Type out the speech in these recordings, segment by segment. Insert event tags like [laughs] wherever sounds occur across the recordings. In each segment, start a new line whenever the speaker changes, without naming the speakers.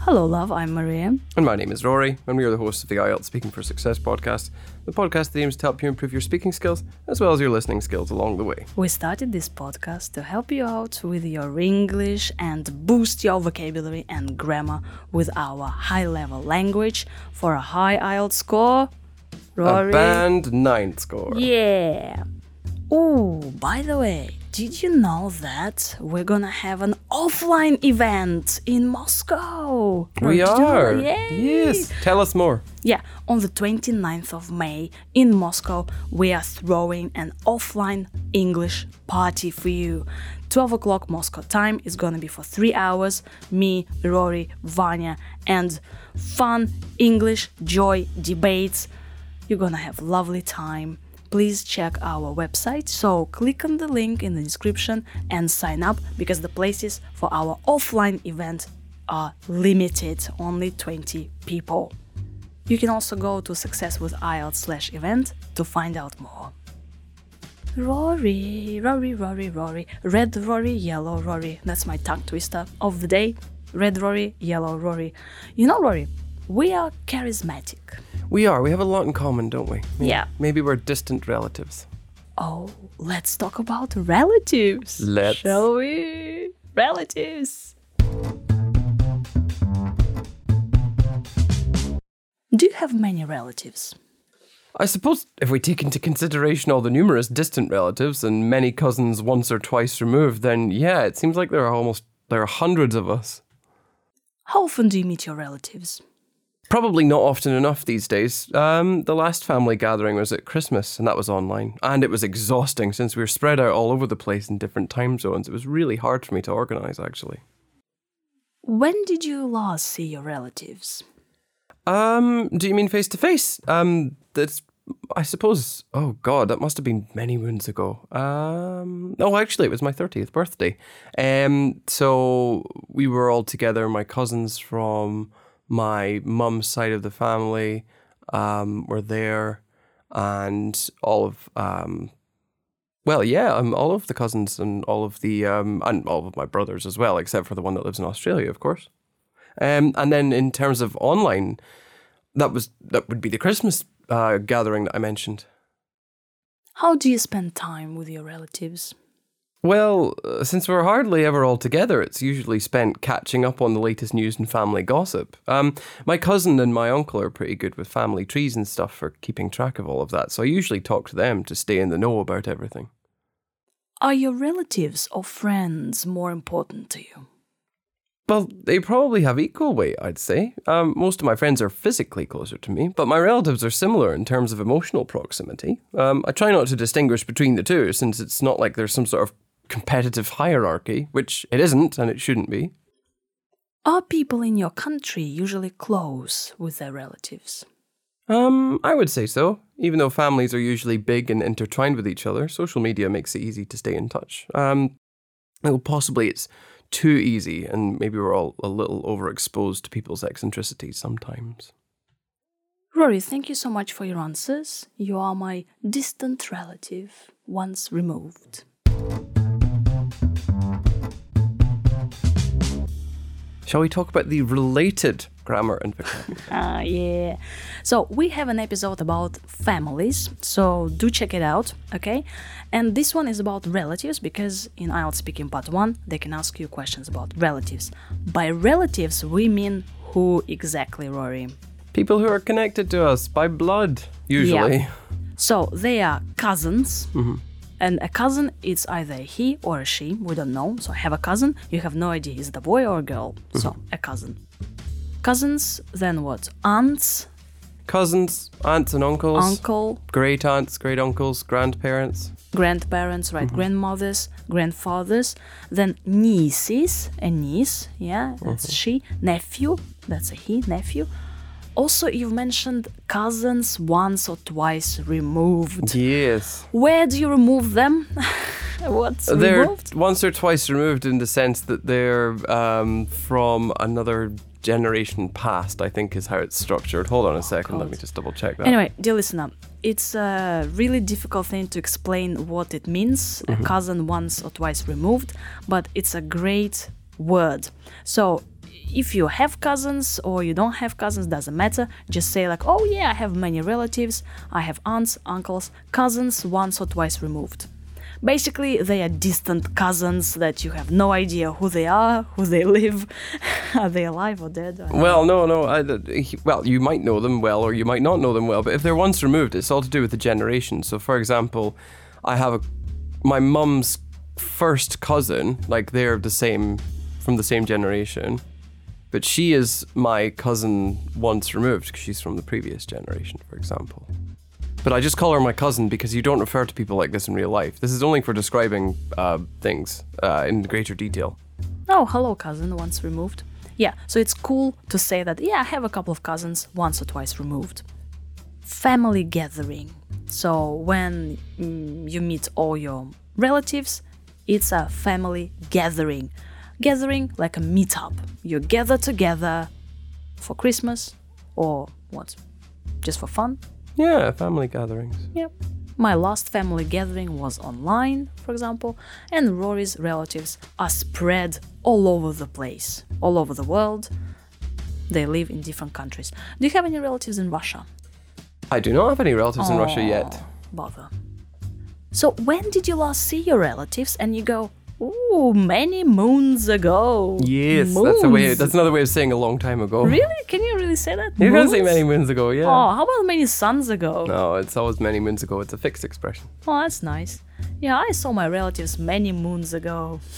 Hello, love. I'm Maria.
And my name is Rory, and we are the hosts of the IELTS Speaking for Success podcast, the podcast that aims to help you improve your speaking skills as well as your listening skills along the way.
We started this podcast to help you out with your English and boost your vocabulary and grammar with our high level language for a high IELTS score. Rory.
A band nine score.
Yeah. Oh, by the way, did you know that we're gonna have an offline event in Moscow?
We
Did you know
are. Yes. Tell us more.
Yeah, on the 29th of May in Moscow, we are throwing an offline English party for you. 12 o'clock Moscow time is gonna be for three hours. Me, Rory, Vanya, and fun English joy debates. You're gonna have lovely time. Please check our website. So click on the link in the description and sign up because the places for our offline event are limited, only 20 people. You can also go to slash event to find out more. Rory, Rory, Rory, Rory, red Rory, yellow Rory. That's my tongue twister of the day. Red Rory, yellow Rory. You know, Rory, we are charismatic.
We are. We have a lot in common, don't we? Maybe,
Yeah.
Maybe we're distant relatives.
Oh, let's talk about relatives.
Let's.
Shall we? Relatives. Do you have many relatives?
I suppose if we take into consideration all the numerous distant relatives and many cousins once or twice removed, then yeah, it seems like there are almost there are hundreds of us.
How often do you meet your relatives?
Probably not often enough these days. Um, the last family gathering was at Christmas, and that was online. And it was exhausting since we were spread out all over the place in different time zones. It was really hard for me to organise, actually.
When did you last see your relatives?
Um, do you mean face to face? Um, that's, I suppose, oh God, that must have been many moons ago. Um, no, actually, it was my 30th birthday. Um, so we were all together, my cousins from my mum's side of the family um, were there, and all of, um, well, yeah, um, all of the cousins and all of the, um, and all of my brothers as well, except for the one that lives in Australia, of course. Um, and then in terms of online, that was that would be the Christmas uh, gathering that I mentioned.
How do you spend time with your relatives?
Well, uh, since we're hardly ever all together, it's usually spent catching up on the latest news and family gossip. Um, my cousin and my uncle are pretty good with family trees and stuff for keeping track of all of that, so I usually talk to them to stay in the know about everything.
Are your relatives or friends more important to you?
Well, they probably have equal weight, I'd say. Um, most of my friends are physically closer to me, but my relatives are similar in terms of emotional proximity. Um, I try not to distinguish between the two, since it's not like there's some sort of competitive hierarchy, which it isn't and it shouldn't be.
Are people in your country usually close with their relatives?
Um, I would say so. Even though families are usually big and intertwined with each other, social media makes it easy to stay in touch. Um, well, possibly it's too easy, and maybe we're all a little overexposed to people's eccentricities sometimes.
Rory, thank you so much for your answers. You are my distant relative, once removed.
Shall we talk about the related grammar and vocabulary? [laughs]
Ah, yeah. So we have an episode about families, so do check it out, okay? And this one is about relatives because in IELTS Speaking Part 1, they can ask you questions about relatives. By relatives, we mean who exactly, Rory?
People who are connected to us by blood, usually.
Yeah. So they are cousins. And a cousin is either a he or a she, we don't know. So I have a cousin, you have no idea is it a boy or a girl. So mm-hmm. a cousin. Cousins, then what? Aunts,
Cousins, aunts and uncles,
uncle,
great aunts, great uncles, grandparents.
grandparents, right? Mm-hmm. Grandmothers, grandfathers, then nieces, a niece, yeah, that's mm-hmm. she, nephew, that's a he, nephew. Also, you've mentioned cousins once or twice removed.
Yes.
Where do you remove them? [laughs] What's
They're
removed?
once or twice removed in the sense that they're um, from another generation past, I think is how it's structured. Hold on a second, let me just double check that.
Anyway, dear listener, it's a really difficult thing to explain what it means, a cousin once or twice removed, but it's a great word. So if you have cousins or you don't have cousins, doesn't matter. Just say like, oh yeah, I have many relatives, I have aunts, uncles, cousins once or twice removed. Basically, they are distant cousins that you have no idea who they are, who they live, [laughs] are they alive or dead? Don't
Well, no, no. I, well, you might know them well, or you might not know them well. But if they're once removed, it's all to do with the generation. So, for example, I have a my mum's first cousin. Like they're the same from the same generation, but she is my cousin once removed, because she's from the previous generation, for example. But I just call her my cousin because you don't refer to people like this in real life. This is only for describing uh, things uh, in greater detail.
Oh, hello, cousin, once removed. Yeah, so it's cool to say that, yeah, I have a couple of cousins once or twice removed. Family gathering. So when mm, you meet all your relatives, it's a family gathering. Gathering like a meetup. You gather together for Christmas or what? Just for fun?
Yeah, family gatherings.
Yep. My last family gathering was online, for example, and Rory's relatives are spread all over the place, all over the world. They live in different countries. Do you have any relatives in Russia?
I do not have any relatives in Russia yet.
Bother. So, when did you last see your relatives and you go, ooh, many moons ago?
Yes, that's a way. That's another way of saying a long time ago.
Really? Can you really say that?
You can say many moons ago, yeah.
Oh, how about many suns ago?
No, it's always many moons ago. It's a fixed expression.
Oh, that's nice. Yeah, I saw my relatives many moons ago. [laughs]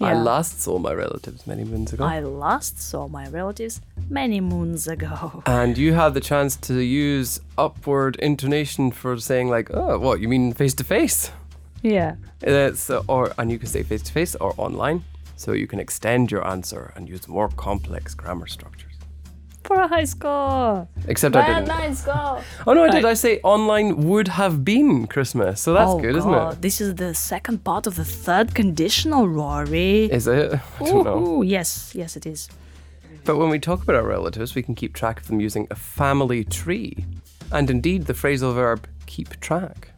I last saw my relatives many moons ago.
I last saw my relatives many moons ago. [laughs]
and you had the chance to use upward intonation for saying like, oh, what you mean face to face?
Yeah.
It's uh, or and you can say face to face or online, so you can extend your answer and use more complex grammar structures.
For a high score.
Except I
Well,
didn't.
nice score.
Oh no, I did. I say online would have been Christmas, so that's
oh,
good,
God.
isn't it?
This is the second part of the third conditional, Rory.
Is it? [laughs] I don't know.
Yes, yes, it is.
But when we talk about our relatives, we can keep track of them using a family tree. And indeed, the phrasal verb keep track.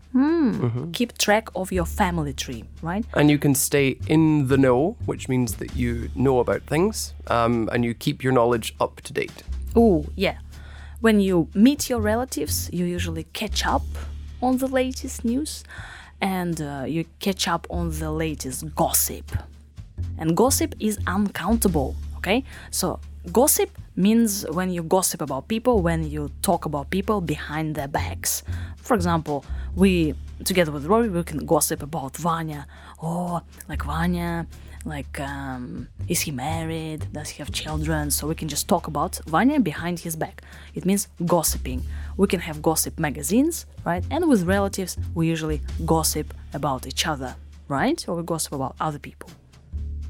Keep track of your family tree, right?
And you can stay in the know, which means that you know about things um, and you keep your knowledge up to date.
Oh, yeah. When you meet your relatives, you usually catch up on the latest news and uh, you catch up on the latest gossip. And gossip is uncountable, okay? So, gossip means when you gossip about people, when you talk about people behind their backs. For example, we, together with Rory, we can gossip about Vanya. Oh, like Vanya, like, um, is he married? Does he have children? So we can just talk about Vanya behind his back. It means gossiping. We can have gossip magazines, right? And with relatives, we usually gossip about each other, right? Or we gossip about other people.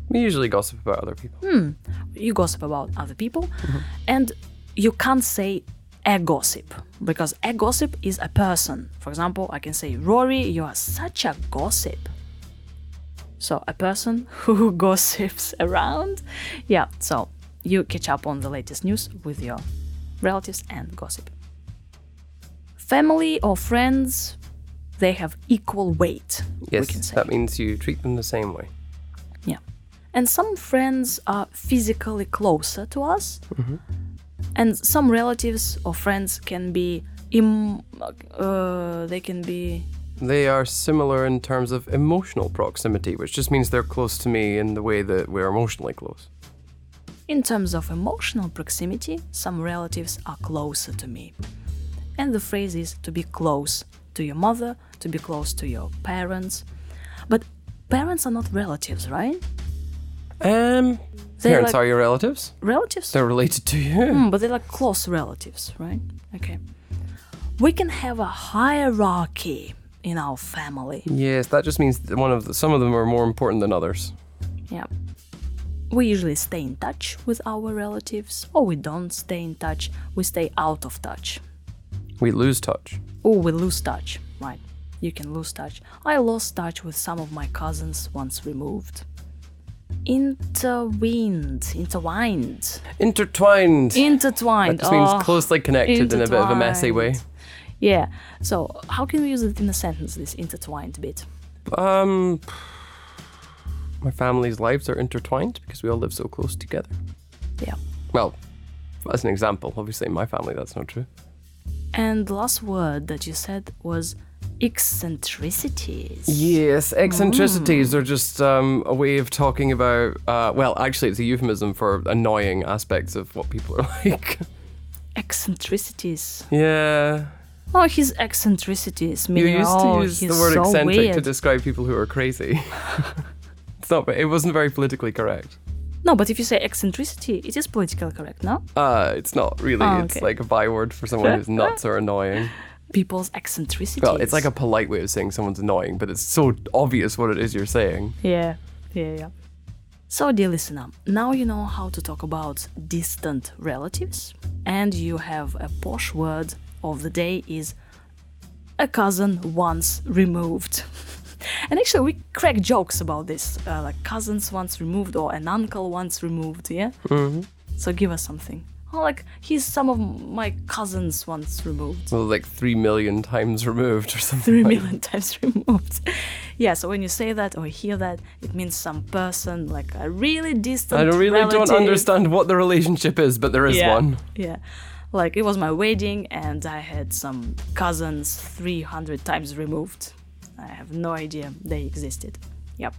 We usually gossip about other people. Hmm.
You gossip about other people, mm-hmm. and you can't say a gossip because a gossip is a person. For example, I can say, Rory, you are such a gossip. So, a person [laughs] who gossips around. Yeah, so you catch up on the latest news with your relatives and gossip. Family or friends, they have equal weight.
Yes, that means you treat them the same way.
Yeah. And some friends are physically closer to us, and some relatives or friends can be Im- uh, they can be
They are similar in terms of emotional proximity, which just means they're close to me in the way that we're emotionally close.
in terms of emotional proximity some relatives are closer to me. And the phrase is to be close to your mother to be close to your parents. But parents are not relatives right
Um, parents
like-
are your relatives.
relatives
They're related to you.
Hmm, but they're like close relatives, right? Okay. We can have a hierarchy in our family.
Yes, that just means that one of the, some of them are more important than others.
Yeah. We usually stay in touch with our relatives, or we don't stay in touch, we stay out of touch.
We lose touch.
Or we lose touch, right? You can lose touch. I lost touch with some of my cousins once removed. Intertwined. Intertwined.
Intertwined.
Intertwined.
That just means
Oh,
closely connected in a bit of a messy way.
Yeah. So, how can we use it in a sentence, this intertwined bit?
Um, my family's lives are intertwined because we all live so close together.
Yeah.
Well, as an example, obviously in my family that's not true.
And the last word that you said was eccentricities.
Yes, eccentricities are just um, a way of talking about. Uh, well, actually, it's a euphemism for annoying aspects of what people are [laughs] like.
Eccentricities.
yeah,
Oh, his eccentricities.
you
Meaning,
used
oh,
to use the word
so
eccentric
weird.
to describe people who are crazy. [laughs] it's not. It wasn't very politically correct.
No, but if you say eccentricity, it is politically correct, no?
Uh, it's not really.
Oh,
It's like a byword for someone who's [laughs] nuts or annoying.
People's eccentricities.
Well, it's like a polite way of saying someone's annoying, but it's so obvious what it is you're saying.
Yeah, yeah, yeah. So, dear listener, now you know how to talk about distant relatives, and you have a posh word of the day is a cousin once removed. [laughs] and actually, we crack jokes about this, uh, like cousins once removed or an uncle once removed, yeah? Mm-hmm. So, give us something. Oh, like he's some of my cousins once removed.
So like three million times removed or something.
Three million like [laughs] times removed. yeah, so when you say that or hear that, it means some person like a really distant.
I really don't understand what the relationship is, but there is
yeah,
one.
Yeah. Like it was my wedding and I had some cousins 300 times removed. I have no idea they existed. Yep.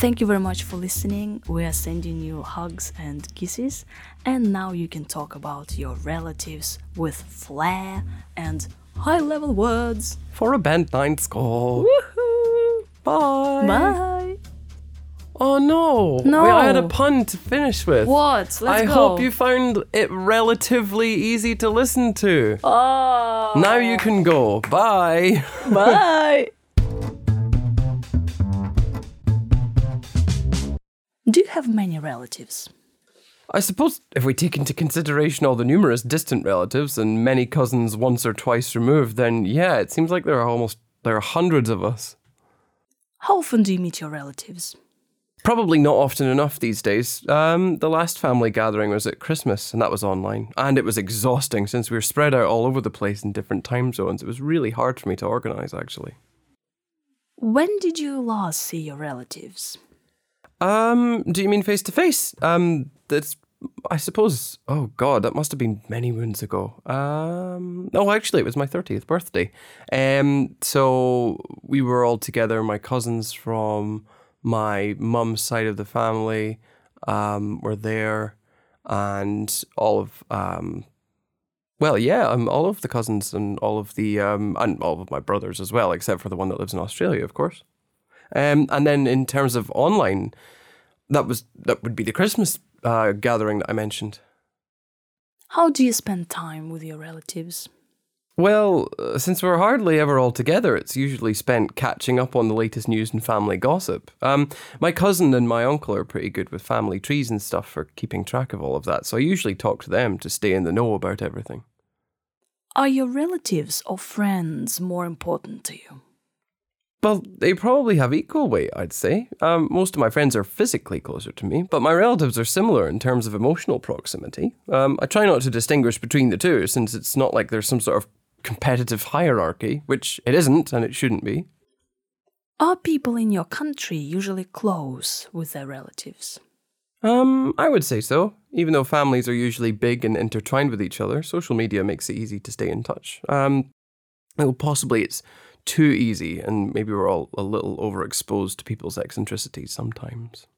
Thank you very much for listening. We are sending you hugs and kisses. And now you can talk about your relatives with flair and high level words.
For a band nine score.
Woohoo!
Bye.
Bye.
Oh no.
No.
I had a pun to finish with.
What? Let's go.
I
go.
hope you found it relatively easy to listen to.
Oh.
Now you can go. Bye.
Bye. [laughs] Do you have many relatives?
I suppose if we take into consideration all the numerous distant relatives and many cousins once or twice removed, then yeah, it seems like there are almost there are hundreds of us.
How often do you meet your relatives?
Probably not often enough these days. Um, the last family gathering was at Christmas, and that was online. And it was exhausting since we were spread out all over the place in different time zones. It was really hard for me to organise, actually.
When did you last see your relatives?
Um, do you mean face to face? Um, that's, I suppose, oh God, that must have been many moons ago. Um, oh, actually, it was my 30th birthday. Um, so we were all together, my cousins from my mum's side of the family um, were there, and all of, um, well, yeah, um, all of the cousins and all of the, um, and all of my brothers as well, except for the one that lives in Australia, of course. Um, and then in terms of online, that was that would be the Christmas uh, gathering that I mentioned.
How do you spend time with your relatives?
Well, uh, since we're hardly ever all together, it's usually spent catching up on the latest news and family gossip. Um, my cousin and my uncle are pretty good with family trees and stuff for keeping track of all of that, so I usually talk to them to stay in the know about everything.
Are your relatives or friends more important to you?
Well, they probably have equal weight, I'd say. Um, most of my friends are physically closer to me, but my relatives are similar in terms of emotional proximity. Um, I try not to distinguish between the two, since it's not like there's some sort of competitive hierarchy, which it isn't and it shouldn't be.
Are people in your country usually close with their relatives?
Um, I would say so. Even though families are usually big and intertwined with each other, social media makes it easy to stay in touch. Um, well, possibly it's too easy, and maybe we're all a little overexposed to people's eccentricities sometimes.